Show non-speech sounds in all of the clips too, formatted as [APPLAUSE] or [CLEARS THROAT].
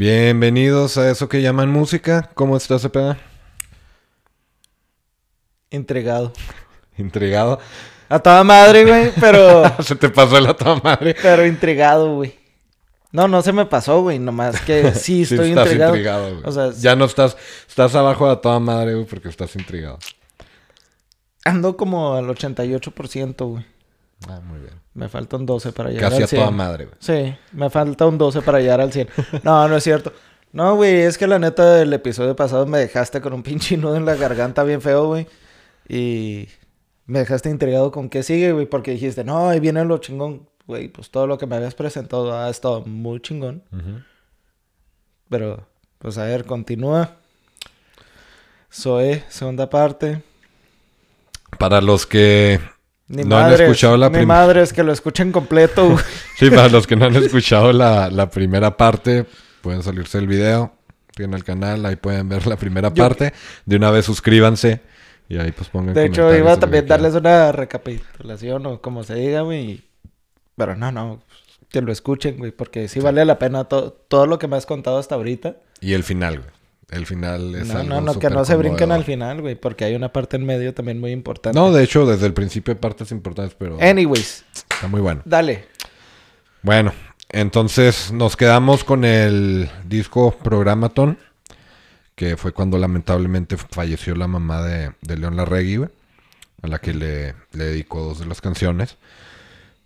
Bienvenidos a eso que llaman música. ¿Cómo estás, Cepeda? Intrigado. Intrigado. A toda madre, güey, pero. [LAUGHS] se te pasó la toda madre. Pero intrigado, güey. No, no se me pasó, güey. Nomás que sí [LAUGHS] estoy sí, estás intrigado. intrigado güey. O sea, ya no estás. Estás abajo de toda madre, güey, porque estás intrigado. ando como al 88%, güey. Ah, muy bien. Me falta un 12 para llegar Casi al a 100. toda madre, güey. Sí, me falta un 12 para llegar al 100. No, no es cierto. No, güey, es que la neta del episodio pasado me dejaste con un pinche nudo en la garganta bien feo, güey. Y me dejaste intrigado con qué sigue, güey, porque dijiste, no, ahí viene lo chingón. Güey, pues todo lo que me habías presentado ha estado muy chingón. Pero, pues a ver, continúa. Zoe, segunda parte. Para los que Ni no han madres, escuchado la ni prim- madres que lo escuchen completo. [LAUGHS] Sí, para los que no han escuchado la, la primera parte, pueden salirse el video. Tienen el canal, ahí pueden ver la primera Yo- parte. De una vez suscríbanse y ahí pues pongan De hecho, iba a también darles una recapitulación o como se diga, güey. Pero no, no, que lo escuchen, güey, porque sí, vale la pena to- todo lo que me has contado hasta ahorita. Y el final, güey. El final es No, algo no, no, que no se brinquen al final, güey, porque hay una parte en medio también muy importante. No, de hecho, desde el principio hay partes importantes, pero Anyways, está muy bueno. dale. Bueno, entonces nos quedamos con el disco Programaton, que fue cuando lamentablemente falleció la mamá de, de León Larregui, güey, a la que le, le dedicó dos de las canciones.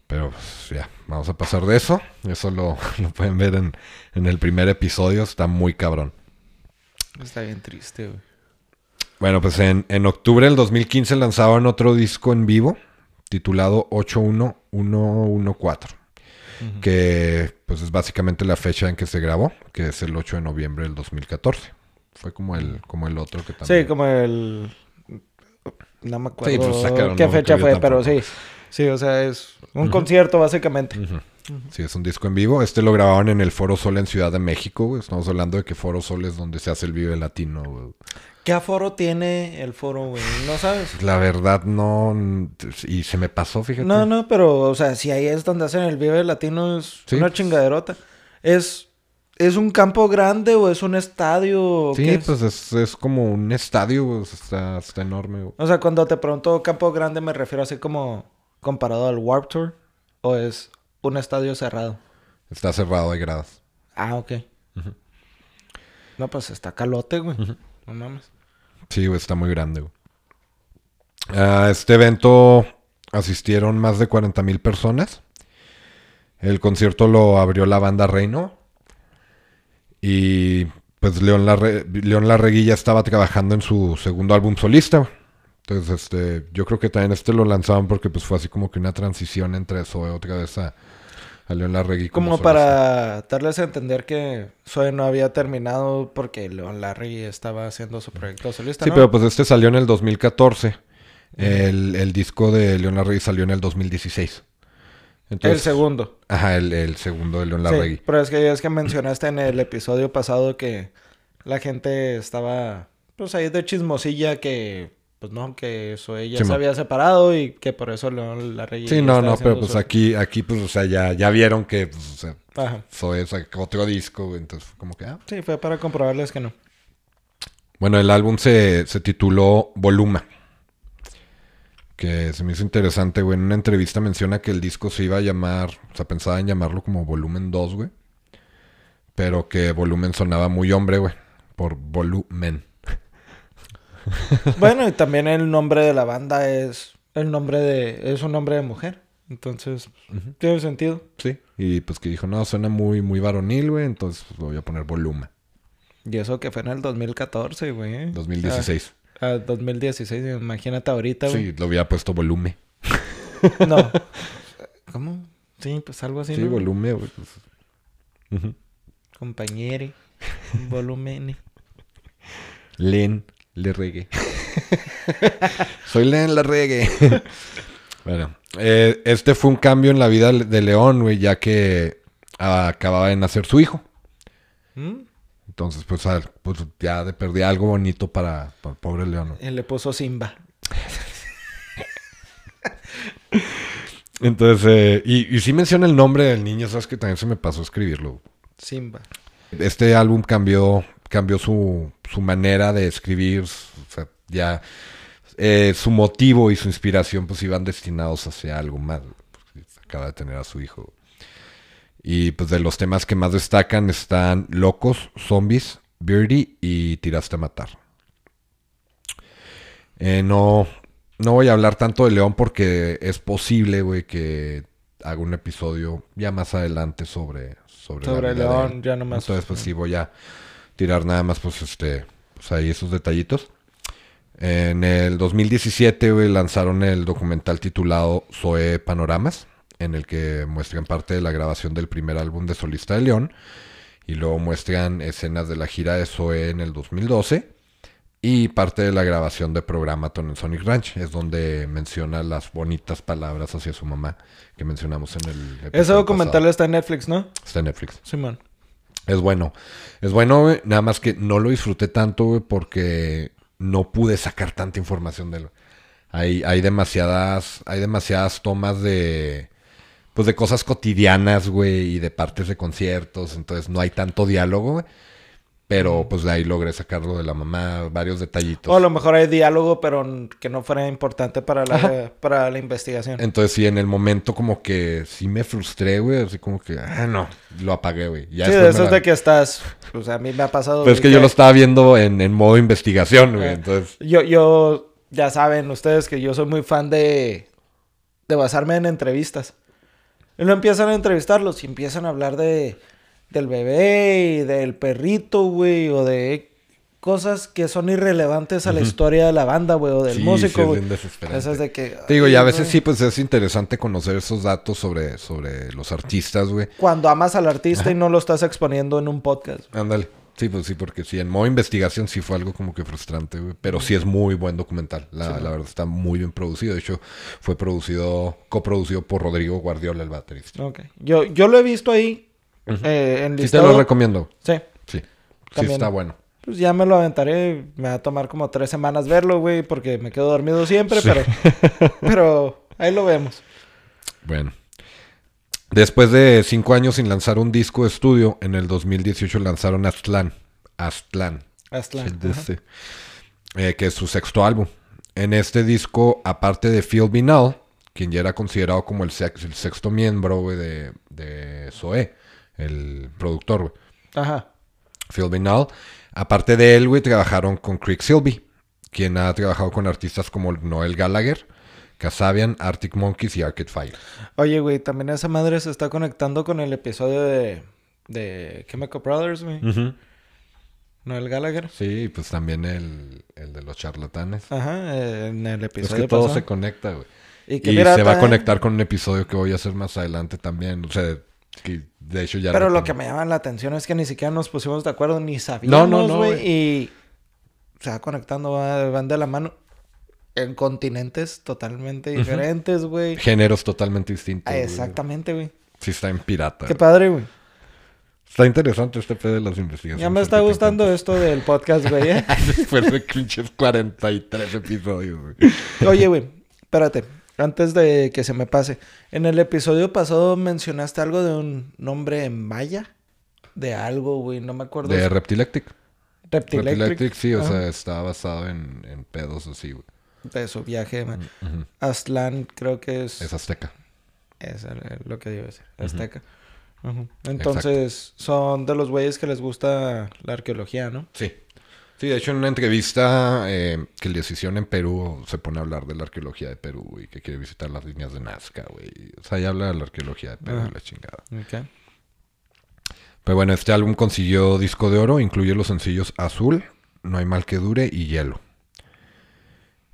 Pero pues, ya, vamos a pasar de eso. Eso lo, [LAUGHS] lo pueden ver en, en el primer episodio, está muy cabrón. Está bien triste, güey. Bueno, pues en, en octubre del 2015 lanzaban otro disco en vivo titulado 81114, que pues es básicamente la fecha en que se grabó, que es el 8 de noviembre del 2014. Fue como el, como el otro que también... Sí, como el... No me acuerdo Sí, pues, sacaron, qué no, fecha fue, pero sí. Sí, o sea, es un concierto básicamente. Sí, es un disco en vivo. Este lo grabaron en el Foro Sol en Ciudad de México, güey. Estamos hablando de que Foro Sol es donde se hace el Vive Latino, güey. ¿Qué aforo tiene el foro, güey? ¿No sabes? La verdad no... Y se me pasó, fíjate. No, no, pero, o sea, si ahí es donde hacen el Vive Latino, es Sí, una chingaderota. ¿Es, ¿Es un campo grande o es un estadio? Sí, qué es? pues es, es como un estadio, Está, está enorme, güey. O sea, cuando te pregunto campo grande, me refiero así como comparado al Warp Tour, o es un estadio cerrado. Está cerrado, hay gradas. Ah, ok. No, pues está calote, güey. No mames. Sí, güey, está muy grande, güey. A este evento asistieron más de 40 mil personas. El concierto lo abrió la banda Reino. Y pues León, Larre León Larregui ya estaba trabajando en su segundo álbum solista. Entonces, este, yo creo que también este lo lanzaban porque pues fue así como que una transición entre eso otra vez a, a León Larregui. Como solista. para darles a entender que Zoe no había terminado porque Leon Larry estaba haciendo su proyecto solista, Sí, ¿no? pero pues este salió en el 2014. El, el disco de León Larregui salió en el 2016. Entonces, el segundo. Ajá, el, el segundo de León Sí, Larregui. pero es que es que mencionaste en el episodio pasado que la gente estaba pues ahí de chismosilla que pues no, que Zoe ya Sí, se había separado y que por eso Leon Larry Sí, no, no, pero pues aquí, aquí pues, o sea, ya, ya vieron que, pues, o sea, Ajá. Zoe sacó otro disco, entonces fue como que, ah. Sí, fue para comprobarles que no. Bueno, el álbum se, se tituló Voluma. Que se me hizo interesante, güey. En una entrevista menciona que el disco se iba a llamar, o sea, pensaba en llamarlo como Volumen 2, güey. Pero que Volumen sonaba muy hombre, güey. Por volumen. [LAUGHS] Bueno, y también el nombre de la banda es el nombre de es un nombre de mujer. Entonces, tiene sentido. Sí. Y pues que dijo, no, suena muy, muy varonil, güey. Entonces pues, voy a poner Voluma. Y eso que fue en el 2014, güey. 2016. Ah, ah, 2016, imagínate ahorita, güey. sí, lo había puesto Volume. [LAUGHS] No. [LAUGHS] ¿Cómo? Sí, pues algo así, Sí, ¿no? Volume, güey. pues. Ujú. Compañere. Volumen. Len, le regue. [LAUGHS] Soy Len, la regue. [LAUGHS] bueno, eh, este fue un cambio en la vida de León, güey, ya que acababa de nacer su hijo. ¿Mm? Entonces, pues, al- pues ya de perdí algo bonito para, para el pobre León. Y le puso Simba. [LAUGHS] Entonces, eh, y, y sí menciona el nombre del niño, sabes que también se me pasó a escribirlo. Simba. este álbum cambió, cambió su, su manera de escribir, o sea, ya eh, su motivo y su inspiración pues iban destinados hacia algo más. Acaba de tener a su hijo. Y pues de los temas que más destacan están Locos, Zombies, Birdie y Tiraste a Matar. Eh, no, no voy a hablar tanto de León porque es posible, güey, que haga un episodio ya más adelante sobre sobre, Sobre León, ya nomás. Entonces, pues sí voy a tirar nada más, pues este, pues ahí esos detallitos. En el 2017, güey, lanzaron el documental titulado Zoe Panoramas, en el que muestran parte de la grabación del primer álbum de solista de León. Y luego muestran escenas de la gira de Zoe en el 2012 y parte de la grabación de Programaton en Sonic Ranch. Es donde menciona las bonitas palabras hacia su mamá que mencionamos en el Ese episodio documental pasado. está en Netflix, ¿no? Está en Netflix. Simón. Es bueno. Es bueno. Nada más que no lo disfruté tanto, güey, porque no pude sacar tanta información de él. Hay, hay demasiadas, hay demasiadas tomas de, pues de cosas cotidianas, güey, y de partes de conciertos. Entonces no hay tanto diálogo, güey. Pero pues de ahí logré sacarlo de la mamá, varios detallitos. O a lo mejor hay diálogo, pero que no fuera importante para la, para la investigación. Entonces sí, en el momento como que sí me frustré, güey. Así como que, ah, no, lo apagué, güey. Ya sí, de esos la- de que estás... O sea, a mí me ha pasado... Pero es güey, que yo lo estaba viendo en, en modo investigación, güey. Eh, Entonces... Yo, yo, ya saben ustedes que yo soy muy fan de, de basarme en entrevistas. Y luego empiezan a entrevistarlos y empiezan a hablar de, del bebé y del perrito, güey, o de cosas que son irrelevantes a la historia de la banda, güey, o del Sí, sí, músico, es güey. bien desesperante. Esas de que... Te digo, y a veces sí, pues es interesante conocer esos datos sobre, sobre los artistas, güey. Cuando amas al artista y no lo estás exponiendo en un podcast. Ándale. Sí, pues sí, porque sí, en modo investigación sí fue algo como que frustrante, güey. Pero sí es muy buen documental. La, la verdad está muy bien producido. De hecho, fue producido, coproducido por Rodrigo Guardiola, el baterista. Ok. Yo, yo lo he visto ahí eh, en Sí te lo recomiendo. Sí. Sí. Sí También. está bueno. Pues ya me lo aventaré. Me va a tomar como tres semanas verlo, güey, porque me quedo dormido siempre, Sí. pero, [LAUGHS] pero ahí lo vemos. Bueno. Después de cinco años sin lanzar un disco de estudio, en el 2018 lanzaron Aztlán. Aztlán. De este, eh, que es su sexto álbum. En este disco, aparte de Phil Vinal, quien ya era considerado como el, sex- el sexto miembro de, de el productor, güey. Ajá. Phil Vinal. Aparte de él, güey, trabajaron con Crick Silby, quien ha trabajado con artistas como Noel Gallagher, Kasabian, Arctic Monkeys y Arcade Fire. Oye, güey, también esa madre se está conectando con el episodio de, de Chemical Brothers, güey. ¿No el Gallagher? Sí, pues también el, el de los charlatanes. Ajá, eh, en el Es episodio que todo pasado. se conecta, güey. Y se va a ta- conectar con un episodio que voy a hacer más adelante también. O sea, que de hecho ya... Pero lo tengo. que me llama la atención es que ni siquiera nos pusimos de acuerdo, ni sabíamos, No, no, no, güey. y se va conectando, va- van de la mano. En continentes totalmente diferentes, güey. Géneros totalmente distintos. Ah. Exactamente, güey. Sí está en pirata. Qué padre, güey. Está interesante este pedo de las investigaciones. Ya me está gustando esto del podcast, güey. ¿eh? [LAUGHS] Después de pinches 43 episodios, güey. Oye, güey, espérate. Antes de que se me pase. En el episodio pasado mencionaste algo de un nombre en maya. De algo, güey. No me acuerdo. De Reptilectic. Reptilectric. Reptilectic, sí, o Ajá. sea, está basado en, en pedos así, güey. De su viaje, man. Ujú. Aztlán creo que es... Es azteca. Es el- lo que a decir. Azteca. Entonces, son de los güeyes que les gusta la arqueología, ¿no? Sí. Sí, de hecho en una entrevista eh, que les hicieron en Perú se pone a hablar de la arqueología de Perú y que quiere visitar las líneas de Nazca, güey. O sea, ya habla de la arqueología de Perú y la chingada. Ok. Pero bueno, este álbum consiguió disco de oro, incluye los sencillos Azul, No hay mal que dure y Hielo.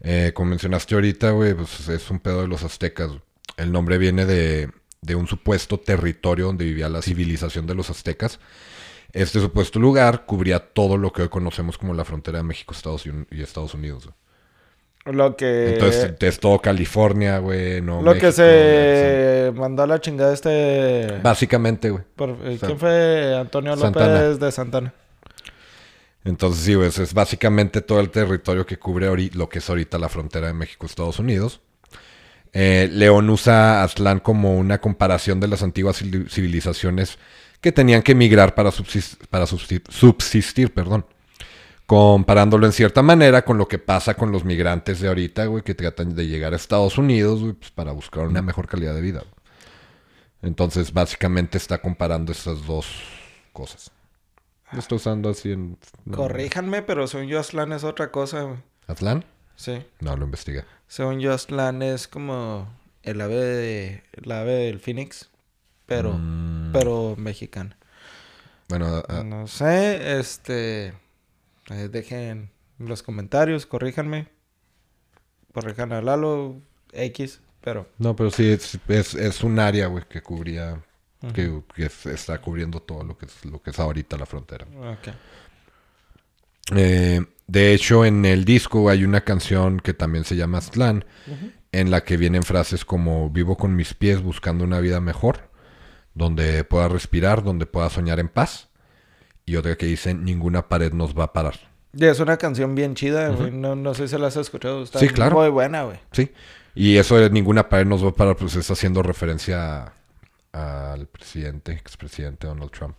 Eh, como mencionaste ahorita, güey, pues es un pedo de los aztecas. El nombre viene de, de un supuesto territorio donde vivía la civilización de los aztecas. Este supuesto lugar cubría todo lo que hoy conocemos como la frontera de México Estados y Estados Unidos. güey. Lo que... Entonces, es todo California, güey, no lo que se mandó a la chingada este... güey. Básicamente, güey. por- eh, ¿Quién fue? Antonio López Santana. de Santana. Entonces, sí, pues, es básicamente todo el territorio que cubre lo que es ahorita la frontera de México-Estados Unidos. Eh, León usa a Aztlán como una comparación de las antiguas civil- civilizaciones que tenían que emigrar para, subsistir, para subsistir, perdón. Comparándolo en cierta manera con lo que pasa con los migrantes de ahorita, güey, que tratan de llegar a Estados Unidos, güey, pues, para buscar una mejor calidad de vida. Entonces, básicamente está comparando estas dos cosas. Lo estoy usando así en... Corríjanme, pero según yo Aslan es otra cosa, güey. ¿Aslan? Sí. No, lo investiga. Según yo Aslan es como el ave de... el ave del Phoenix, pero... Mm. Pero mexicana. Bueno, No sé, este... eh, dejen los comentarios, corríjanme. Corrijan a Lalo, X, pero... no, pero sí, es, es, es un área, güey, que cubría... Que, que es- está cubriendo todo lo que es, lo que es ahorita la frontera. Eh, de hecho, en el disco hay una canción que también se llama Aztlán, en la que vienen frases como vivo con mis pies buscando una vida mejor, donde pueda respirar, donde pueda soñar en paz, y otra que dice ninguna pared nos va a parar. Y es una canción bien chida, güey. no, no sé si la has escuchado. Está Sí, claro. muy buena, güey. ¿Sí? Y eso de ninguna pared nos va a parar, pues está haciendo referencia al presidente, expresidente Donald Trump.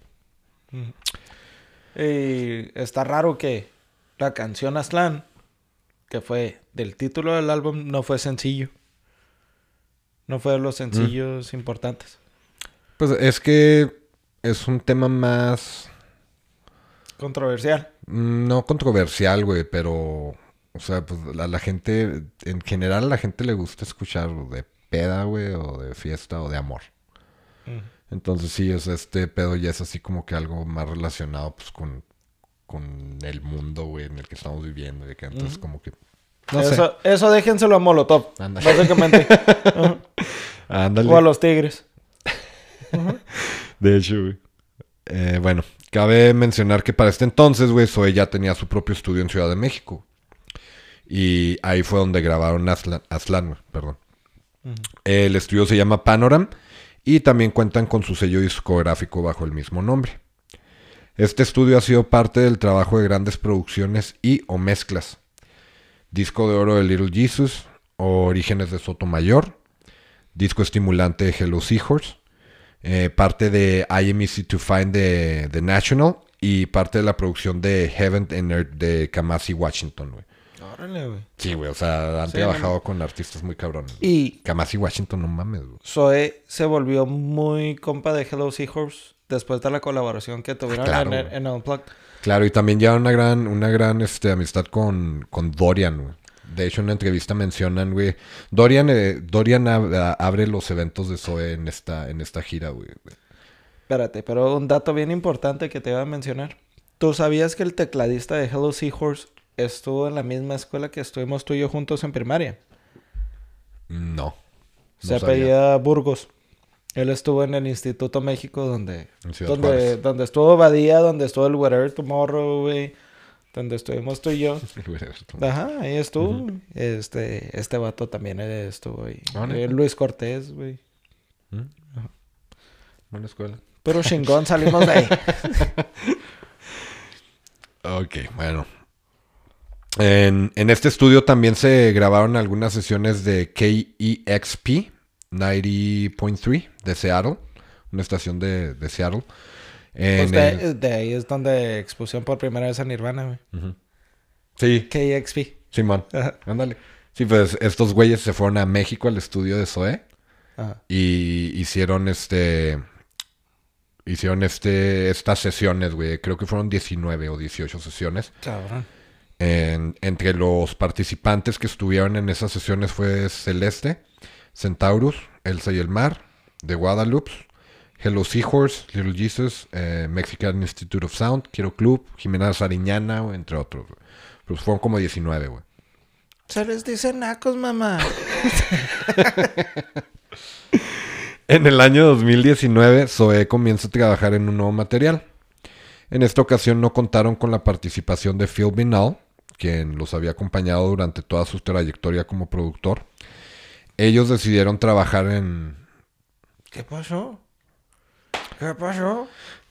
Y está raro que la canción Aslan, que fue del título del álbum, no fue sencillo. No fue de los sencillos importantes. Pues es que es un tema más... Controversial. Mm, No controversial, güey, pero... O sea, pues la, la gente... En general a la gente le gusta escuchar de peda, güey, o de fiesta o de amor. Entonces sí, es este pedo ya es así como que algo más relacionado pues con, con el mundo, güey, en el que estamos viviendo. Y que entonces como que... No sé. eso, eso déjenselo a Molotov, básicamente. [LAUGHS] Ándale. o a los Tigres. De hecho, güey. Eh, bueno, cabe mencionar que para este entonces, güey, Zoe ya tenía su propio estudio en Ciudad de México. Y ahí fue donde grabaron Aslan, Aslan, güey, perdón. El estudio se llama Panoram y también cuentan con su sello discográfico bajo el mismo nombre. Este estudio ha sido parte del trabajo de grandes producciones y o mezclas. Disco de oro de Little Jesus, Orígenes de Sotomayor, disco estimulante de Hello Seahorse, eh, parte de I Am Easy to Find de The National y parte de la producción de Heaven and Earth de Kamasi Washington, güey. Órale, güey. Sí, güey, o sea, han Sí, trabajado con artistas muy cabrones. Y Kamasi Washington, no mames, güey. Zoe se volvió muy compa de Hello Seahorse después de la colaboración que tuvieron claro, en, en Unplugged. Claro, y también ya una gran, una gran este, amistad con, con Dorian, güey. De hecho, en una entrevista mencionan, güey. Dorian, eh, Dorian ab- abre los eventos de Zoe en esta, en esta gira, güey. Espérate, pero un dato bien importante que te iba a mencionar. ¿Tú sabías que el tecladista de Hello Seahorse estuvo en la misma escuela que estuvimos tú y yo juntos en primaria? No. Se no apellida Burgos. Él estuvo en el Instituto México donde, donde, Juárez. donde estuvo Badía, donde estuvo el Whatever Tomorrow, güey. Donde estuvimos tú y yo. [LAUGHS] Ajá, ahí estuvo. Este, este vato también estuvo ahí. Ah. Eh, Luis Cortés, güey. Buena escuela. Pero [LAUGHS] chingón salimos de ahí. [LAUGHS] Ok, bueno. En, en este estudio también se grabaron algunas sesiones de KEXP 90.3 de Seattle, una estación de, de Seattle. Pues de, el- de ahí es donde expusieron por primera vez a Nirvana, güey. Sí, KXP. Simón. Ajá. Ándale. Sí, pues estos güeyes se fueron a México al estudio de Zoe Ajá. y hicieron este. Hicieron este, estas sesiones, güey. Creo que fueron 19 o 18 sesiones. Cabrón. En- entre los participantes que estuvieron en esas sesiones fue Celeste, Centaurus, Elsa y el Mar, The Guadalupe, Hello Seahorse, Little Jesus, eh, Mexican Institute of Sound, Quiero Club, Jimena Sariñana, entre otros. güey. Pues fueron como 19, güey. Se les dice nacos, mamá. [LAUGHS] En el año 2019, Zoe comienza a trabajar en un nuevo material. En esta ocasión no contaron con la participación de Phil Binal, quien los había acompañado durante toda su trayectoria como productor. Ellos decidieron trabajar en... ¿Qué pasó? ¿Qué pasó?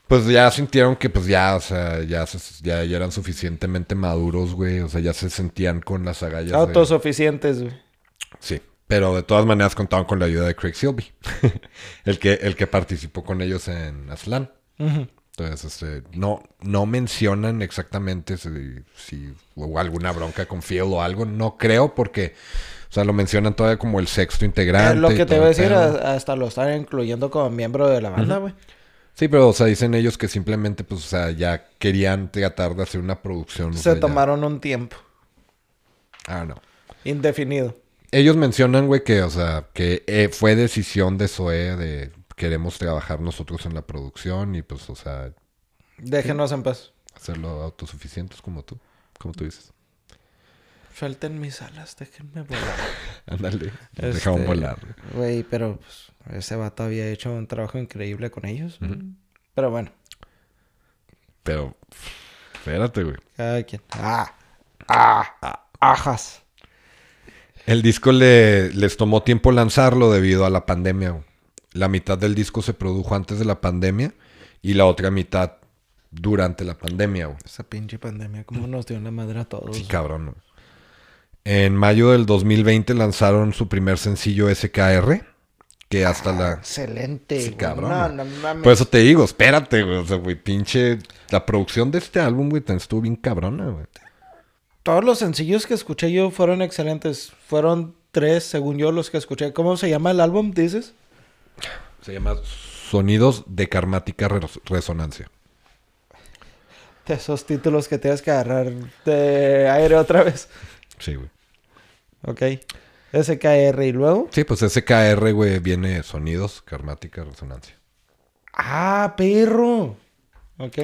Pues ya sintieron que pues ya, o sea, ya, se- ya, ya eran suficientemente maduros, güey. O sea, ya se sentían con las agallas. Autosuficientes, güey. Sí, pero de todas maneras contaban con la ayuda de Craig Silby, [LAUGHS] el, que, el que participó con ellos en Aslan. Entonces, este, no, no mencionan exactamente si, si hubo alguna bronca con Phil o algo. No creo porque, o sea, lo mencionan todavía como el sexto integrante. Es lo que te iba a decir, hasta lo están incluyendo como miembro de la banda, güey. Sí, pero, o sea, dicen ellos que simplemente, pues, o sea, ya querían tratar de hacer una producción. o Se ya- tomaron un tiempo Ah, no. indefinido. Ellos mencionan, güey, que, o sea, que eh, fue decisión de Zoe de queremos trabajar nosotros en la producción y, pues, o sea, Déjenos en paz. hacerlo autosuficientes como tú, como tú dices. Suelten mis alas, déjenme volar. [LAUGHS] Ándale, Este, dejamos volar. güey. Pero pues, ese vato había hecho un trabajo increíble con ellos. Pero bueno, Pero, espérate, güey. cada quien. Ah, ah, ajas. El disco le, les tomó tiempo lanzarlo debido a la pandemia. güey. La mitad del disco se produjo antes de la pandemia y la otra mitad durante la pandemia. güey. Esa pinche pandemia, cómo nos dio la madre a todos. Sí, cabrón. güey. En mayo del 2020 lanzaron su primer sencillo SKR, que hasta la... Excelente. Sí, cabrón, No, no. Por eso te digo, espérate, güey. O sea, güey, pinche... La producción de este álbum, güey, también estuvo bien cabrona, güey. Todos los sencillos que escuché yo fueron excelentes. Fueron tres, según yo, los que escuché. ¿Cómo se llama el álbum, dices? Se llama Sonidos de Karmática Res- Resonancia. De esos títulos que tienes que agarrar de aire otra vez. Sí, güey. Ok. SKR y luego. Sí, pues SKR, güey, viene Sonidos, Karmática, Resonancia. Ah, perro. Ok.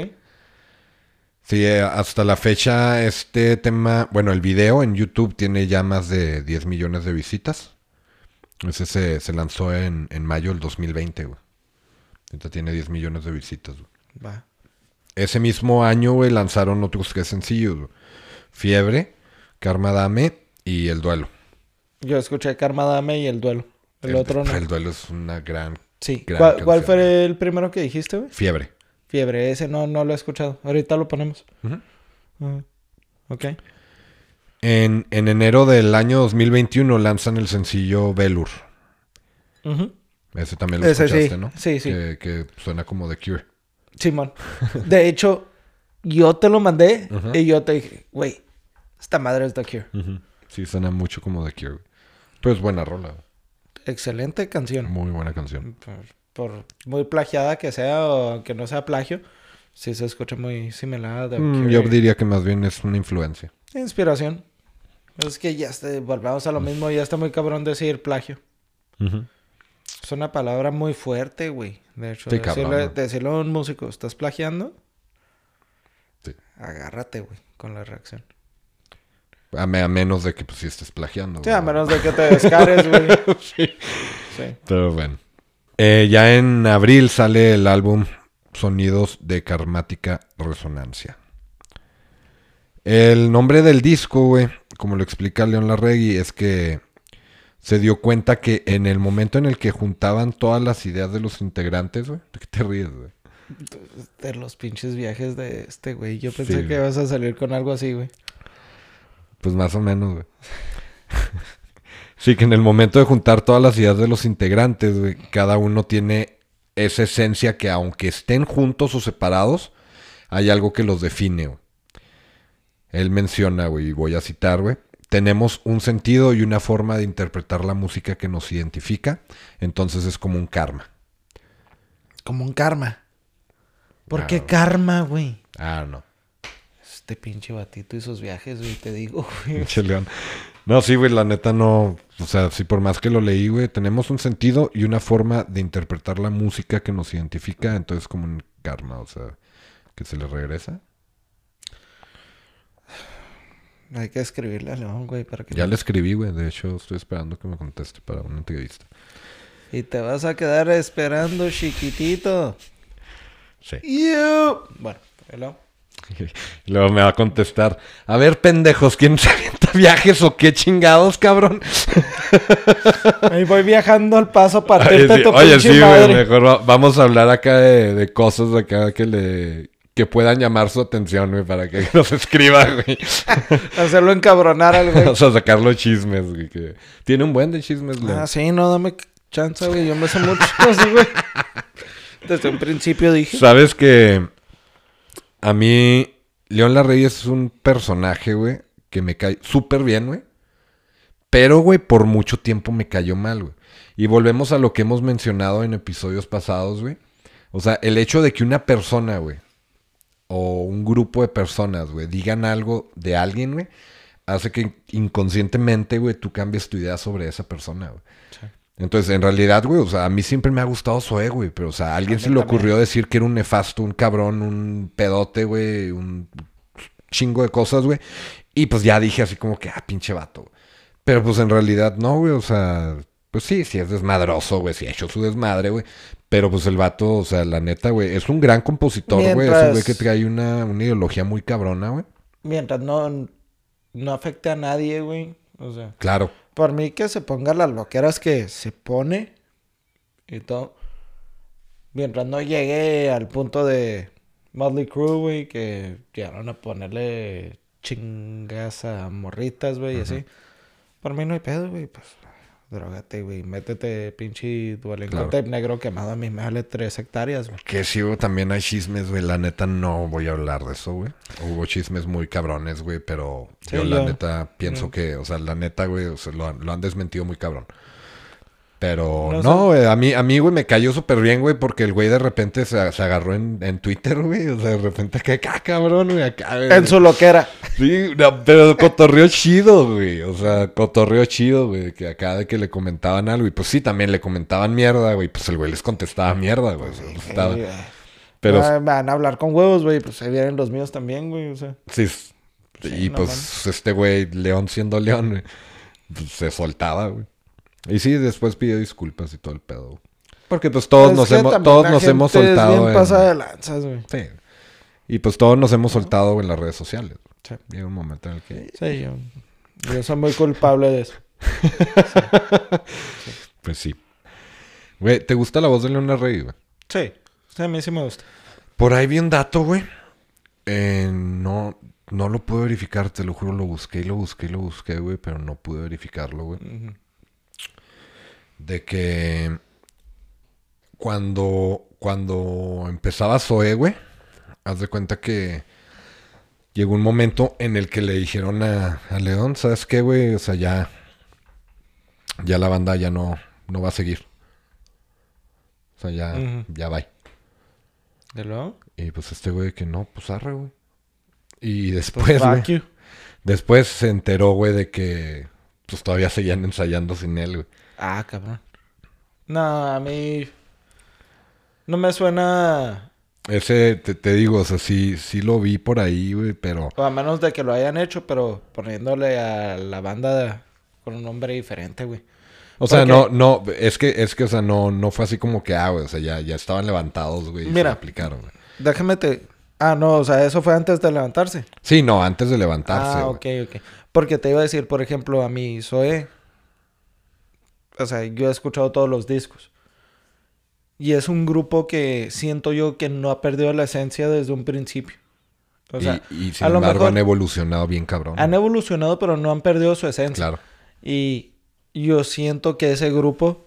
Sí, eh, hasta la fecha este tema, bueno, el video en YouTube tiene ya más de 10 millones de visitas. Ese se, se lanzó en, en mayo del 2020, güey. Ahorita tiene 10 millones de visitas, güey. Va. Ese mismo año, güey, lanzaron otros tres sencillos, güey. Fiebre, Karma Dame y El Duelo. Yo escuché Karma Dame y el duelo. El, otro no. El Duelo es una gran... Sí. gran ¿Cuál, fue el primero que dijiste, güey? Fiebre. Fiebre. Ese no, no lo he escuchado. Ahorita lo ponemos. Ujú. Ok. En, en enero del año 2021 lanzan el sencillo Velur. Ujú. Ese también lo Ese escuchaste, sí, ¿no? sí, sí. Que, que suena como The Cure. Simón. De hecho, yo te lo mandé y yo te dije, güey, esta madre es The Cure. Sí, suena mucho como The Cure. Pero es buena rola. Excelente canción. Muy buena canción. Por, por muy plagiada que sea o que no sea plagio, sí se escucha muy similar a The Mm, Cure. yo diría que más bien es una influencia. Inspiración. Es que ya está, volvamos a lo mismo, ya está muy cabrón decir plagio. Es una palabra muy fuerte, güey. De hecho, Sí, decirle a un músico, ¿estás plagiando? Sí. Agárrate, güey, con la reacción. A, me- a menos de que pues sí estés plagiando. Sí, a menos de que te descares, güey. [LAUGHS] Sí. Sí. Pero bueno. Eh, ya en abril sale el álbum Sonidos de Karmática Resonancia. El nombre del disco, güey, como lo explica León Larregui, es que se dio cuenta que en el momento en el que juntaban todas las ideas de los integrantes, güey, ¿de qué te ríes, güey? De los pinches viajes de este, güey. Yo Sí, pensé que ibas a salir con algo así, güey. Pues más o menos, güey. [LAUGHS] sí, que en el momento de juntar todas las ideas de los integrantes, güey, cada uno tiene esa esencia que aunque estén juntos o separados, hay algo que los define, güey. Él menciona, güey, y voy a citar, güey. Tenemos un sentido y una forma de interpretar la música que nos identifica, entonces es como un karma. Como un karma. ¿Por Ah, qué karma, güey? Ah, no. Este pinche batito y sus viajes, güey, te digo, [LAUGHS] güey. Pinche león. No, sí, güey, la neta no. O sea, sí, por más que lo leí, güey, tenemos un sentido y una forma de interpretar la música que nos identifica, entonces como un karma, o sea, que se le regresa. Hay que escribirle a León, güey, para que... Ya le escribí, güey, de hecho estoy esperando que me conteste para una entrevista. Y te vas a quedar esperando, chiquitito. Sí. You. Bueno, hello. [LAUGHS] Luego me va a contestar, a ver, pendejos, ¿quién se avienta viajes o qué chingados, cabrón? [LAUGHS] Ahí voy viajando al paso a Oye, sí, tu oye, sí, güey, madre. mejor va- vamos a hablar acá de, de cosas acá que le... Que puedan llamar su atención, güey, para que [LAUGHS] nos escriba, güey. Hacerlo encabronar al güey. Vamos a sacar los chismes, güey. que Tiene un buen de chismes, güey. Ah, sí, no, dame chance, güey. Yo me sé muchos, güey. Desde un principio dije. Sabes que a mí León Larreyes es un personaje, güey, que me cae súper bien, güey. Pero, güey, por mucho tiempo me cayó mal, güey. Y volvemos a lo que hemos mencionado en episodios pasados, güey. O sea, el hecho de que una persona, güey, o un grupo de personas, güey, digan algo de alguien, güey, hace que inconscientemente, güey, tú cambies tu idea sobre esa persona, güey. Entonces, en realidad, güey, o sea, a mí siempre me ha gustado Zoe, güey, pero, o sea, a alguien se le ocurrió decir que era un nefasto, un cabrón, un pedote, güey, un chingo de cosas, güey. Y pues ya dije así como que, ah, pinche vato. Pero pues en realidad no, güey, o sea, pues sí, sí es desmadroso, güey, sí ha hecho su desmadre, güey. Pero pues el vato, o sea, la neta, güey, es un gran compositor, güey. Es un güey que trae una, una ideología muy cabrona, güey. Mientras no, no afecte a nadie, güey. O sea. Claro. Por mí que se ponga las loqueras que se pone y todo. Mientras no llegue al punto de Motley Crue, güey, que llegaron a ponerle chingas a morritas, güey, y así. Por mí no hay pedo, güey, pues Drogate, güey. Métete pinche duelencote negro quemado a mí me vale tres hectáreas, güey. Que sí, güey, también hay chismes, güey. La neta no voy a hablar de eso, güey. Hubo chismes muy cabrones, güey, pero yo, la neta pienso que, o sea, la neta, güey, o sea, lo, lo han desmentido muy cabrón. Pero no, güey, a mí, a mí, güey, me cayó súper bien, güey, porque el güey de repente se, agarró en, en, Twitter, güey. O sea, de repente, que acá, cabrón, güey, acá, En su loquera. Sí, pero cotorreó chido, güey. O sea, cotorreó chido, güey. Que acá de que le comentaban algo. Y pues sí, también le comentaban mierda, güey. Pues el güey les contestaba mierda, güey. pero... Van a hablar con huevos, güey. Pues se vienen los míos también, güey. O sea. Sí. y pues este güey, León siendo León, güey, pues, se soltaba, güey. Y sí, después pidió disculpas y todo el pedo. Porque pues todos nos hemos, todos nos hemos soltado. en... Sí. Y pues todos nos hemos soltado en las redes sociales. Sí. Llega un momento en el que. Sí, yo, yo soy muy culpable de eso. [LAUGHS] Pues sí. Güey, ¿te gusta la voz de Leona Rey, güey? Sí. sí, a mí sí me gusta. Por ahí vi un dato, güey. Eh, no, no lo pude verificar, te lo juro, lo busqué y lo busqué y lo busqué, güey, pero no pude verificarlo, güey de que cuando, cuando empezaba Zoe, güey, haz de cuenta que llegó un momento en el que le dijeron a, León, ¿sabes qué, güey? O sea, ya, ya la banda ya no, no va a seguir. O sea, ya, ya va. ¿De luego? Y pues este güey que no, pues arre, güey. Y después, güey, después se enteró, güey, de que pues todavía seguían ensayando sin él, güey. Ah, cabrón. No, a mí. No me suena. Ese, te, digo, o sea, sí, sí lo vi por ahí, güey, pero. a menos de que lo hayan hecho, pero poniéndole a la banda con un nombre diferente, güey. O sea, no, no, es que, es que, o sea, no, no fue así como que, ah, güey, o sea, ya, ya estaban levantados, güey, y Mira, se aplicaron, güey. Déjame te. Ah, no, o sea, eso fue antes de levantarse. Sí, no, antes de levantarse. Ah, ok, ok. Porque te iba a decir, por ejemplo, a mi Zoe, o sea, yo he escuchado todos los discos. Y es un grupo que siento yo que no ha perdido la esencia desde un principio. O sea, y, sin embargo han evolucionado bien cabrón. Han evolucionado, pero no han perdido su esencia. Claro. Y yo siento que ese grupo,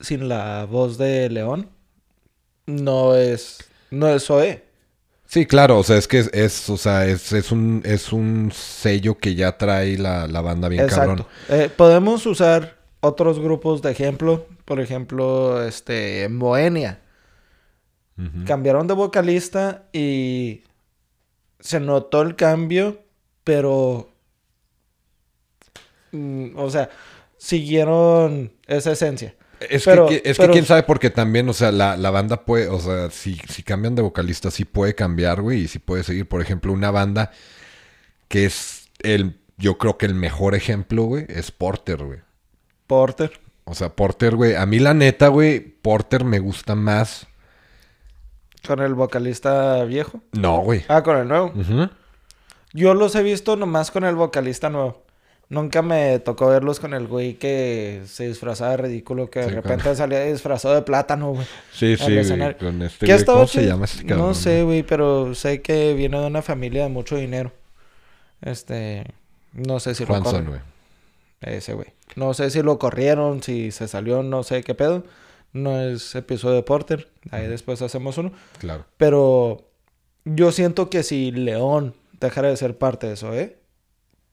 sin la voz de León, no es, no es OE. Sí, claro, o sea, es que es, o sea, es, es, un, es un sello que ya trae la, banda bien cabrón. Eh, podemos usar otros grupos de ejemplo, por ejemplo, este, Moenia. Cambiaron de vocalista y se notó el cambio, pero, mm, o sea, siguieron esa esencia. Es, que, es que quién sabe, porque también, o sea, la, banda puede, o sea, si, si cambian de vocalista, sí puede cambiar, güey, y sí puede seguir. Por ejemplo, una banda que es el, yo creo que el mejor ejemplo, güey, es Porter, güey. Porter. O sea, Porter, güey. A mí la neta, güey, Porter me gusta más. ¿Con el vocalista viejo? No, güey. Ah, con el nuevo. Yo los he visto nomás con el vocalista nuevo. Nunca me tocó verlos con el güey que se disfrazaba de ridículo, que de repente salía disfrazado de plátano, güey. Sí, sí, güey. Con este ¿Qué ¿Cómo se llama ese cabrón? No sé, güey, pero sé que viene de una familia de mucho dinero. Este, no sé si Juanson, güey. Ese güey. No sé si lo corrieron, si se salió, no sé qué pedo. No es episodio de Porter. Ahí después hacemos uno. Claro. Pero yo siento que si León dejara de ser parte de eso, ¿eh?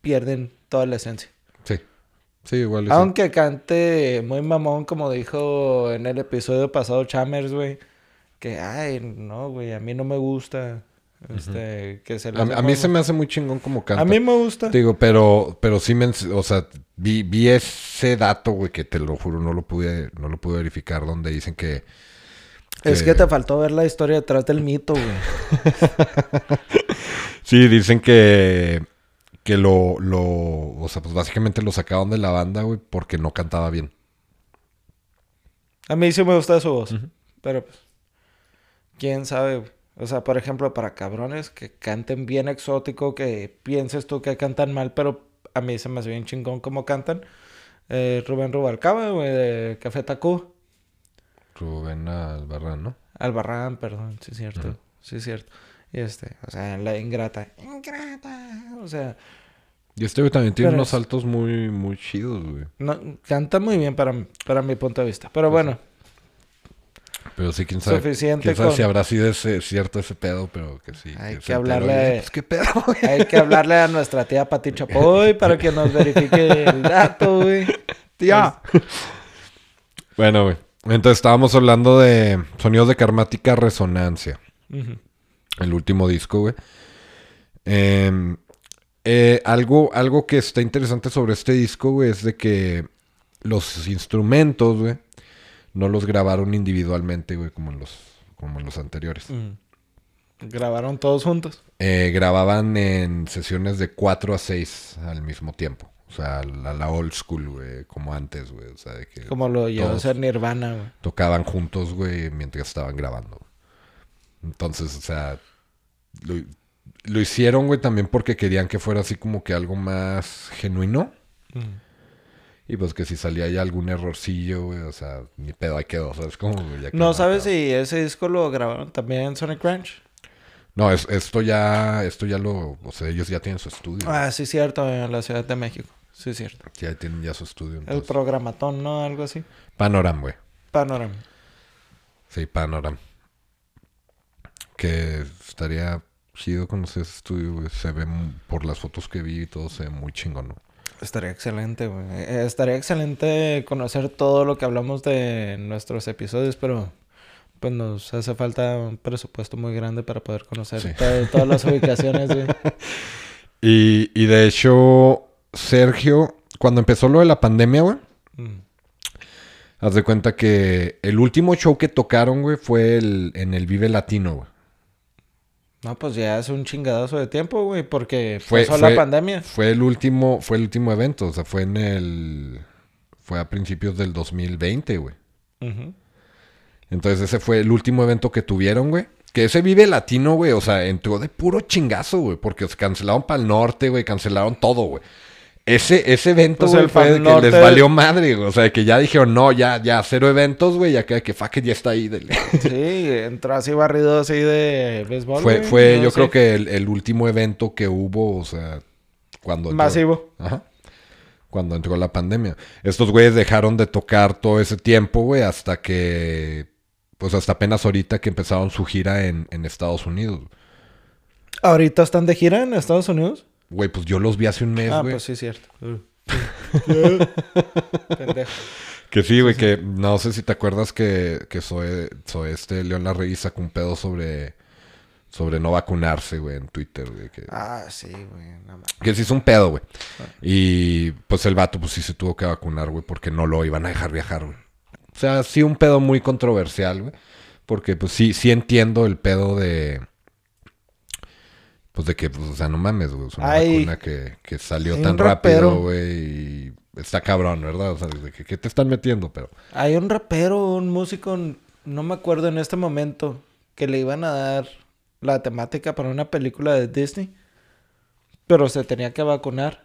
Pierden toda la esencia. Sí. Sí, igual. sí. Aunque cante muy mamón, como dijo en el episodio pasado Chamers, güey. Que, ay, no, güey, a mí no me gusta. Este, que se A, a mí se me hace muy chingón como canta. A mí me gusta. Digo, pero, pero sí me, o sea, vi, vi ese dato, güey, que te lo juro, no lo pude, no lo pude verificar, donde dicen que... Es que te faltó ver la historia detrás del mito, güey. [LAUGHS] Sí, dicen que, que lo, lo, o sea, pues básicamente lo sacaron de la banda, güey, porque no cantaba bien. A mí sí me gusta su voz. Pero pues, quién sabe, güey. O sea, por ejemplo, para cabrones que canten bien exótico, que pienses tú que cantan mal, pero a mí se me hace bien chingón como cantan. Eh, Rubén Rubalcaba, güey, de Café Tacú. Rubén Albarrán, ¿no? Albarrán, perdón, sí es cierto. Sí es cierto. Y este, o sea, la ingrata. Ingrata. O sea, Y este güey también tiene unos es- saltos muy, muy chidos, güey. no, canta muy bien para, para mi punto de vista. Pero bueno, Pero sí, quién sabe. Suficiente quién sabe con- si habrá sido ese, cierto ese pedo, pero que sí. Hay que hablarle- y, "Eh, Pues qué pedo, [LAUGHS] güey. hay que hablarle a nuestra tía Pati Chapoy para que nos verifique el dato, güey. Tía. Bueno, güey. Entonces estábamos hablando de sonidos de karmática resonancia. El último disco, güey. Em, eh, algo, algo que está interesante sobre este disco, güey, es de que los instrumentos, güey, no los grabaron individualmente, güey, como en los, como en los anteriores. Mm. Grabaron todos juntos. Eh, grababan en sesiones de 4 a 6 al mismo tiempo. O sea, la, la old school, güey, como antes, güey. O sea, de que Como lo llevó a hacer Nirvana, güey. tocaban juntos, güey, mientras estaban grabando. Entonces, o sea, lo, lo hicieron, güey, también porque querían que fuera así como que algo más genuino. Y pues que si salía ya algún errorcillo, güey, o sea, ni pedo ahí quedó, ¿sabes? Como, güey, ya quedó No sabes si ese disco lo grabaron también en Sonic Ranch. No, es- esto ya, esto ya lo, o sea, ellos ya tienen su estudio. güey. Ah, sí, cierto, en la Ciudad de México. Sí, cierto. Ya tienen ya su estudio. El programatón, ¿no? Algo así. Panoram, güey. Panorama. Sí, Panoram. Que estaría chido conocer ese estudio, güey. Se ve, por las fotos que vi y todo, se ve muy chingón, ¿no? Estaría excelente, güey. Eh, Estaría excelente conocer todo lo que hablamos de nuestros episodios, pero pues nos hace falta un presupuesto muy grande para poder conocer Sí. todas las ubicaciones, güey. [LAUGHS] Y, y de hecho, Sergio, cuando empezó lo de la pandemia, güey, Mm. haz de cuenta que el último show que tocaron, güey, fue el, en el Vive Latino, güey. No, pues ya hace un chingadazo de tiempo, güey, porque Fue- pasó fue- la pandemia. Fue el último, fue el último evento, o sea, fue en el, fue a principios del 2020, güey. Ujú. Entonces ese fue el último evento que tuvieron, güey. Que ese Vive Latino, güey, o sea, entró de puro chingazo, güey. Porque se cancelaron para el norte, güey, cancelaron todo, güey. Ese, ese evento, Pues güey, el fue de que Norte- les valió madre, güey. O sea, que ya dijeron, no, ya, ya, cero eventos, güey. Ya que, que fuck it, ya está ahí. [LAUGHS] Sí, entró así barrido así de béisbol. fue, güey, fue no yo sé. creo que el, el último evento que hubo, o sea, cuando... entró- Masivo. Ajá. Cuando entró la pandemia. Estos güeyes dejaron de tocar todo ese tiempo, güey, hasta que... Pues hasta apenas ahorita que empezaron su gira en, en Estados Unidos. ¿Ahorita están de gira en Estados Unidos? Güey, pues yo los vi hace un mes, ah, güey. pues sí, cierto. [LAUGHS] Pendejo. Que sí, güey, que no sé si te acuerdas que, que soy, soy este León Larregui sacó un pedo sobre, sobre no vacunarse, güey, en Twitter, güey. Que, Ah, sí, güey. no que sí hizo un pedo, güey. Y pues el vato, pues sí se tuvo que vacunar, güey, porque no lo iban a dejar viajar, güey. O sea, sí un pedo muy controversial, güey. Porque pues sí, sí entiendo el pedo de... Pues de que, pues, o sea, no mames, güey. Es una Ay. vacuna que, que salió tan rapero. rápido, güey. Y está cabrón, ¿verdad? O sea, de que, ¿qué te están metiendo? Pero... Hay un rapero, un músico, no me acuerdo en este momento, que le iban a dar la temática para una película de Disney, pero se tenía que vacunar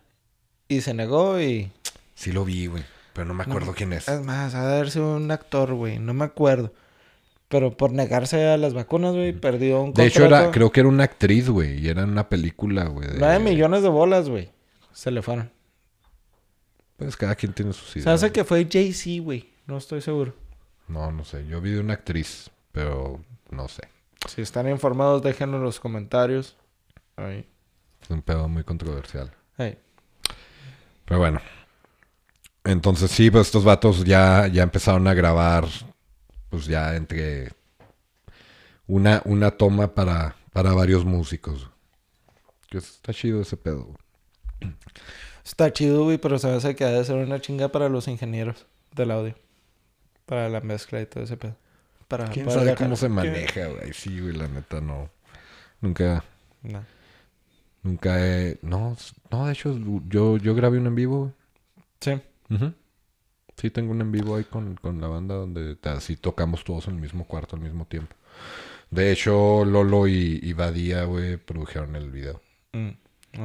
y se negó y... Sí lo vi, güey. Pero no me acuerdo quién es. Es más, de haber sido un actor, güey, no me acuerdo. Pero por negarse a las vacunas, güey, perdió un De hecho, era, contrato. creo que era una actriz, güey. Y era en una película, güey. de- Nueve millones de bolas, güey. Se le fueron. Pues cada quien tiene sus Se ideas. hace que fue Jay-Z, güey. No estoy seguro. No, no sé. Yo vi de una actriz, pero no sé. Si están informados, déjenlo en los comentarios. Ahí. Es un pedo muy controversial. Hey. Pero bueno. Entonces sí, pues estos vatos ya, ya empezaron a grabar, pues ya entre una, una toma para, para varios músicos. Que está chido ese pedo. Está chido, güey, pero se me hace que ha de ser una chinga para los ingenieros del audio. Para la mezcla y todo ese pedo. Para ¿Quién sabe dejar- cómo se maneja, güey? Sí, güey, la neta no. Nunca, No. nunca he... No, no, de hecho, yo, yo grabé un en vivo. Sí. Ujú. Sí, tengo un en vivo ahí con, con la banda donde así tocamos todos en el mismo cuarto al mismo tiempo. De hecho, Lolo y, y Badía, güey, produjeron el video. Mm,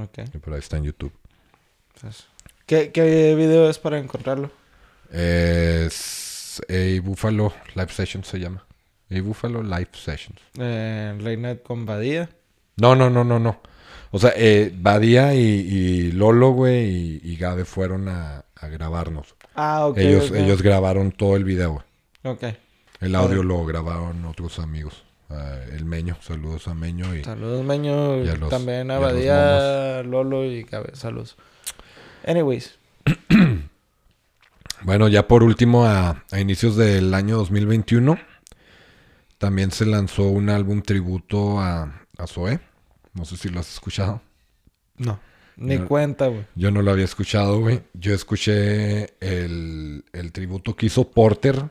ok. Y por ahí está en YouTube. Entonces, ¿Qué, ¿Qué video es para encontrarlo? Es A Buffalo Live Sessions se llama. A Buffalo Live Sessions. Eh, Reinet con Badía. No, no, no, no, no. O sea, eh, Badía y, y Lolo, güey, y, y Gabe fueron a, a grabarnos. Ah, ok. ellos, ellos grabaron todo el video. Ok. El audio lo grabaron otros amigos. Ah, el Meño, saludos a Meño y Saludos, Meño. Y a los- También a a los Badía, Lolo y Cabe. Saludos. Anyways. [CLEARS THROAT] bueno, ya por último a, a inicios del año 2021 también se lanzó un álbum tributo a, a Zoé. No sé si lo has escuchado. No. Ni cuenta, güey. Yo no lo había escuchado, güey. Yo escuché el, el tributo que hizo Porter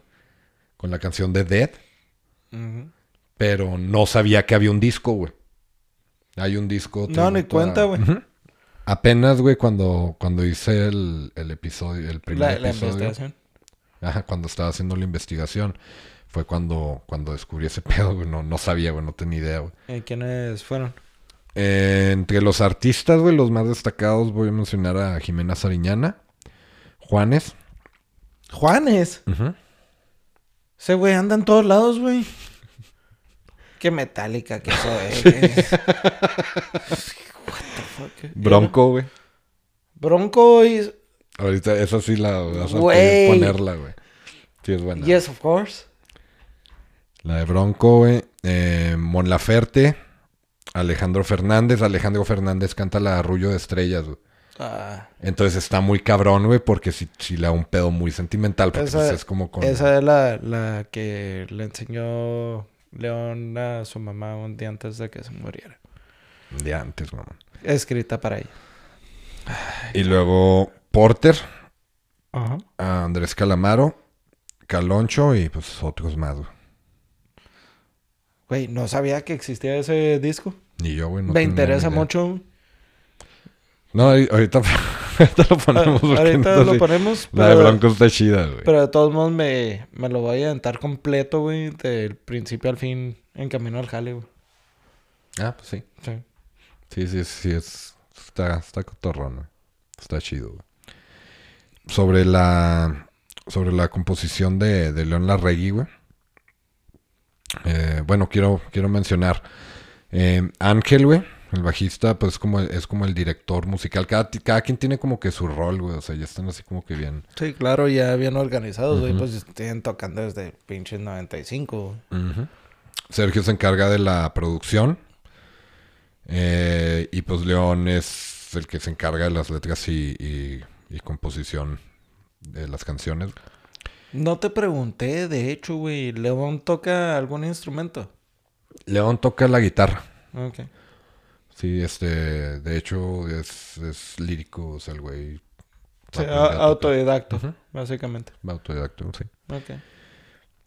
con la canción de Dead, pero no sabía que había un disco, güey. Hay un disco. No, ni cuenta, a- güey. Apenas, güey, cuando, cuando hice el, el episodio, el primer La, la episodio. investigación. Ajá, cuando estaba haciendo la investigación. Fue cuando, cuando descubrí ese [LAUGHS] pedo, güey. No, no sabía, güey. No tenía idea, güey. ¿Y quiénes fueron? Eh, entre los artistas, güey, los más destacados voy a mencionar a Jimena Sariñana, Juanes. Juanes. Ese güey anda en todos lados, güey. [LAUGHS] Qué metálica que eso es. [LAUGHS] [LAUGHS] What the fuck? Bronco, güey. Bronco y... Ahorita esa sí la vas a Güey. ponerla, güey. Sí, es buena. Yes, of course. La de Bronco, güey. Eh, Mon Laferte. Alejandro Fernández. Alejandro Fernández canta la Arrullo de Estrellas, güey. Ah, Entonces está muy cabrón, güey, porque sí, sí le da un pedo muy sentimental. Porque Esa- pues, es como con... Esa es la, la que le enseñó León a su mamá un día antes de que se muriera. De antes, mamá. Escrita para ella. Y luego Porter. Ajá. a Andrés Calamaro. Caloncho y pues otros más, güey. Güey, no sabía que existía ese disco. Ni yo, güey. no Me interesa mucho. No, ahorita, [LAUGHS] ahorita lo ponemos. Ah, Ahorita lo ponemos, La de Bronco está chida, güey. pero de todos modos me, me lo voy a aventar completo, güey, del principio al fin en camino al jale, güey. Ah, pues sí. Sí. Sí, sí, sí. Es, está, está cotorrón, güey. Está chido, güey. Sobre la, sobre la composición de, de León Larregui, güey. Eh, bueno, quiero, quiero mencionar. eh, Ángel, güey. El bajista, pues es como, es como el director musical. Cada, cada quien tiene como que su rol, güey. O sea, ya están así como que bien. Sí, claro, ya bien organizados, güey. Pues tienen tocando desde pinches 95, güey. Ujú. Sergio se encarga de la producción. eh, y pues León es el que se encarga de las letras y, y- y composición de las canciones. No te pregunté, de hecho, güey, ¿León toca algún instrumento? León toca la guitarra. Ok. Sí, este, de hecho es, es lírico, o sea, el güey. Sí, autodidacto, básicamente. Autodidacto, sí. Ok.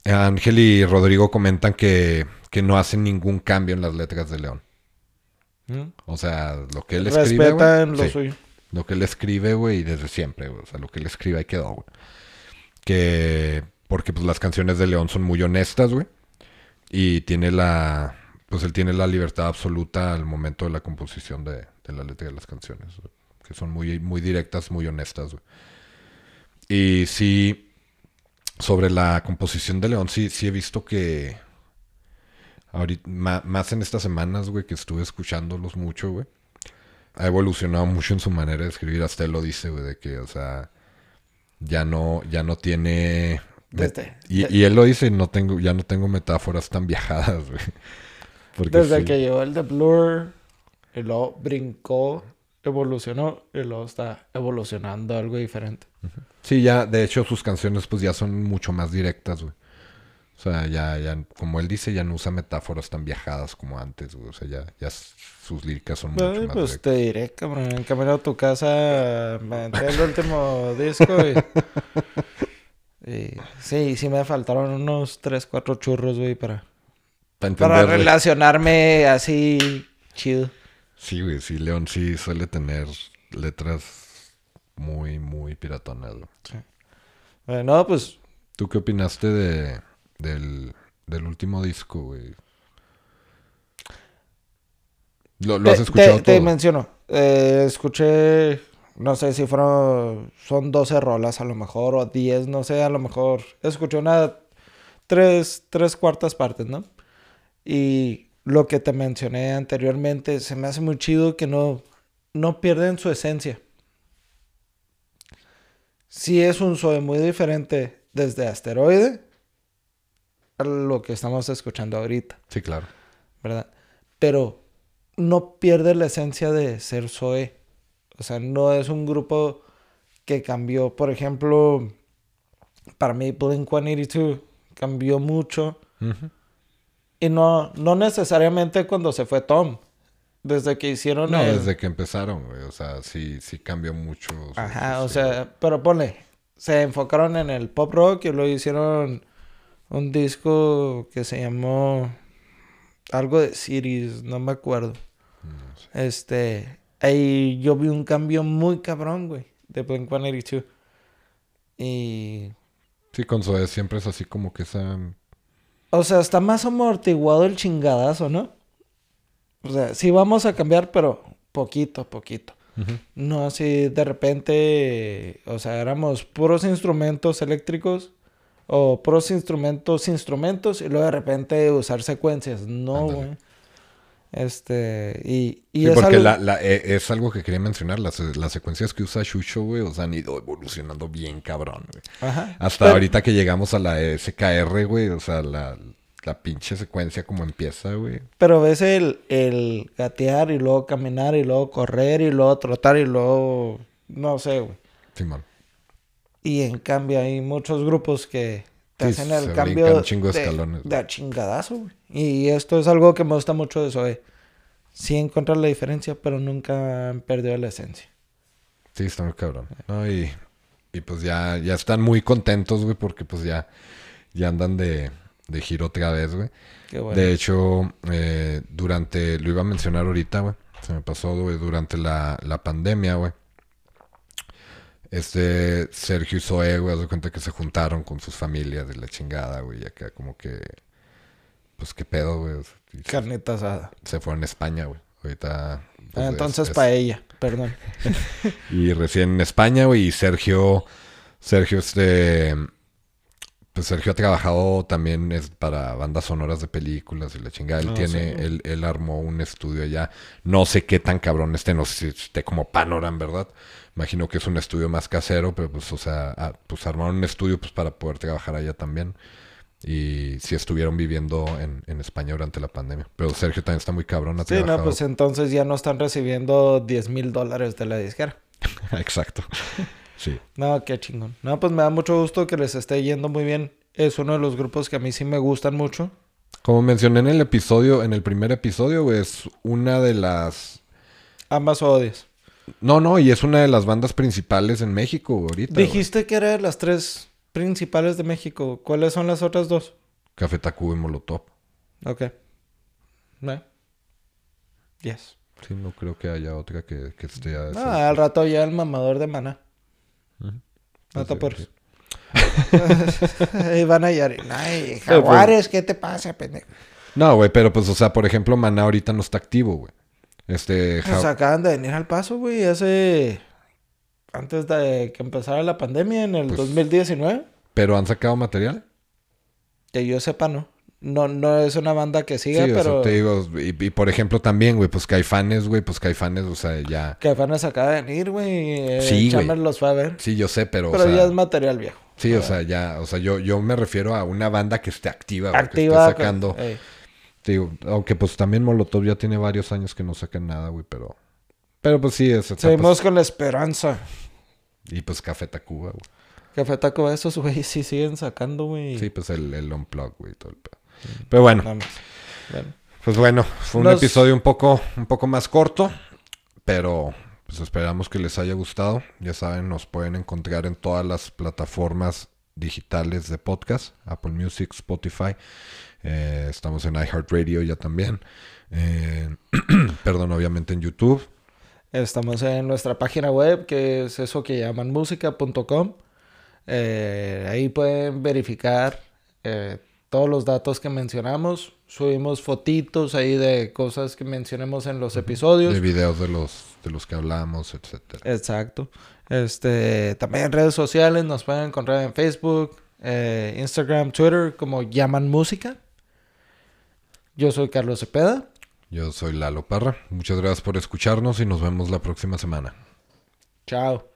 Ángel y Rodrigo comentan que, que no hacen ningún cambio en las letras de León. ¿Mm? O sea, lo que él escribe. güey, Respetan lo sí. suyo. Lo que él escribe, güey, desde siempre, güey. O sea, lo que él escribe ahí quedó, güey. Que... Porque, pues, las canciones de León son muy honestas, güey. Y tiene la... Pues él tiene la libertad absoluta al momento de la composición de, de la letra de las canciones. Que son muy, muy directas, muy honestas, güey. Y sí... Sobre la composición de León, sí, sí he visto que... Ahorita, más en estas semanas, güey, que estuve escuchándolos mucho, güey ha evolucionado mucho en su manera de escribir. Hasta él lo dice, güey, de que, o sea, ya no, ya no tiene Desde, y, de- y él lo dice, no tengo, ya no tengo metáforas tan viajadas, güey. [LAUGHS] Porque desde sí. que llegó el de Blur, y luego brincó, evolucionó, y luego está evolucionando algo diferente. Sí, ya, de hecho, sus canciones pues ya son mucho más directas, güey. O sea, ya, ya, como él dice, ya no usa metáforas tan viajadas como antes, güey. O sea, ya, ya sus líricas son mucho Ay, más pues directas. te diré, cabrón, en camino a tu casa me el último [LAUGHS] disco y, y sí, sí me faltaron unos 3, 4 churros, güey, para, Para relacionarme así chido. Sí, güey, sí, León sí suele tener letras muy, muy piratonas, güey. Bueno, pues ¿Tú qué opinaste de, del, del último disco, güey? ¿Lo, lo has te, escuchado te- te todo? menciono, eh, escuché, no sé si fueron, son 12 rolas a lo mejor, o 10, no sé, a lo mejor, escuché una, tres, tres cuartas partes, ¿no? Y lo que te mencioné anteriormente, se me hace muy chido que no, no pierden su esencia. Sí es un Zoe muy diferente desde Asteroide lo que estamos escuchando ahorita. Sí, claro. ¿verdad? Pero no pierde la esencia de ser Zoe. O sea, no es un grupo que cambió. Por ejemplo, para mí Blink 182 cambió mucho. Y no, no necesariamente cuando se fue Tom. Desde que hicieron No, el- desde que empezaron, güey. O sea, sí, sí cambió mucho. Ajá, o sea, pero ponle, se enfocaron en el pop rock y luego hicieron un disco que se llamó algo de Cities, no me acuerdo. No sé. Este, ahí yo vi un cambio muy cabrón, güey, de Blink 182. Y, Sí, con Zoé siempre es así como que esa... o sea, está más amortiguado el chingadazo, ¿no? O sea, sí vamos a cambiar, pero poquito, poquito. No así de repente, o sea, éramos puros instrumentos eléctricos o puros instrumentos, instrumentos y luego de repente usar secuencias. No, güey. Este, y, y Sí, es porque algo- la, la- e- es algo que quería mencionar. Las, las secuencias que usa Shusho, güey, o sea, han ido evolucionando bien cabrón, güey. Ajá. Hasta Pero- ahorita que llegamos a la SKR, güey, o sea, la, la pinche secuencia como empieza, güey. Pero ves el, el gatear y luego caminar y luego correr y luego trotar y luego, no sé, güey. Simón. Y en cambio hay muchos grupos que te Sí, hacen el cambio de de, escalones, de a chingadazo, güey. Y esto es algo que me gusta mucho de eso, eh. Sí encontrar la diferencia, pero nunca han perdido la esencia. Sí, está muy cabrón. ¿no? Y, y pues ya, ya están muy contentos, güey, porque pues ya, ya andan de, de giro otra vez, güey. Qué bueno. De hecho, eh, durante, lo iba a mencionar ahorita, güey. Se me pasó, güey, durante la, la pandemia, güey. Este Sergio y Zoe, güey, haz de cuenta que se juntaron con sus familias de la chingada, güey. Y acá como que, pues qué pedo, güey. Carnita asada. se fueron a España, güey. Ahorita. pues, Ah, es- entonces es- paella, perdón. [LAUGHS] y recién en España, güey. Y Sergio, Sergio, este, pues Sergio ha trabajado también es para bandas sonoras de películas y la chingada. Él Ah, tiene, sí. él, él armó un estudio allá. No sé qué tan cabrón esté, no sé si esté como Panoram, ¿verdad? Imagino que es un estudio más casero, pero pues, o sea, ah, pues armaron un estudio pues para poder trabajar allá también. Y si estuvieron viviendo en, en España durante la pandemia. Pero Sergio también está muy cabrón. Ha Sí, no, pues entonces ya no están recibiendo 10 mil dólares de la disquera. [LAUGHS] Exacto. Sí. No, qué chingón. No, pues me da mucho gusto que les esté yendo muy bien. Es uno de los grupos que a mí sí me gustan mucho. Como mencioné en el episodio, en el primer episodio, es una de las... Ambas odias. No, no, y es una de las bandas principales en México ahorita. güey. Dijiste que eran las tres principales de México. ¿Cuáles son las otras dos? Café Tacuba y Molotov. Ok. ¿No? Yes. Sí, no creo que haya otra que, que esté a Ah, al rato ya el mamador de. Ujú. No te Sí, apures. [LAUGHS] y van a llorar. Ay, [LAUGHS] jaguares, ¿qué te pasa, pendejo? No, güey, pero pues, o sea, por ejemplo, Maná ahorita no está activo, güey. Este... Ja- acaban de venir al paso, güey, hace... Antes de que empezara la pandemia, en el Pues- 2019. Pero han sacado material. Que yo sepa, no. No, no es una banda que siga, sí, pero... eso te digo. Y, y, por ejemplo también, güey, pues Caifanes, güey, pues Caifanes, o sea, ya... Apenas acaba de venir, güey. Eh, Sí, güey. Chamber los fue a ver. Sí, yo sé, pero... o Pero sea, ya es material viejo. Sí, o sea, ya, o sea, yo, yo me refiero a una banda que esté activa, Activa. que esté sacando. Digo, aunque pues también Molotov ya tiene varios años que no sacan nada, güey, pero. Pero pues sí, es Seguimos con la esperanza. Y pues Café Tacuba, güey. Café Taco, esos güey sí siguen sacando, güey. Sí, pues el, el unplug, güey, todo el pedo. Pero bueno, pues bueno, fue un episodio un poco, un poco más corto, pero pues esperamos que les haya gustado. Ya saben, nos pueden encontrar en todas las plataformas digitales de podcast, Apple Music, Spotify. Eh, estamos en iHeartRadio ya también. Eh, [CLEARS THROAT] perdón, obviamente en YouTube. Estamos en nuestra página web, que es eso que llaman música.com. Eh, ahí pueden verificar todos los datos que mencionamos. Subimos fotitos ahí de cosas que mencionemos en los episodios. De videos de los, de los que hablamos, etcétera. Exacto. Este, también en redes sociales nos pueden encontrar en Facebook, eh, Instagram, Twitter como llaman música. Yo soy Carlos Cepeda. Yo soy Lalo Parra. Muchas gracias por escucharnos y nos vemos la próxima semana. Chao.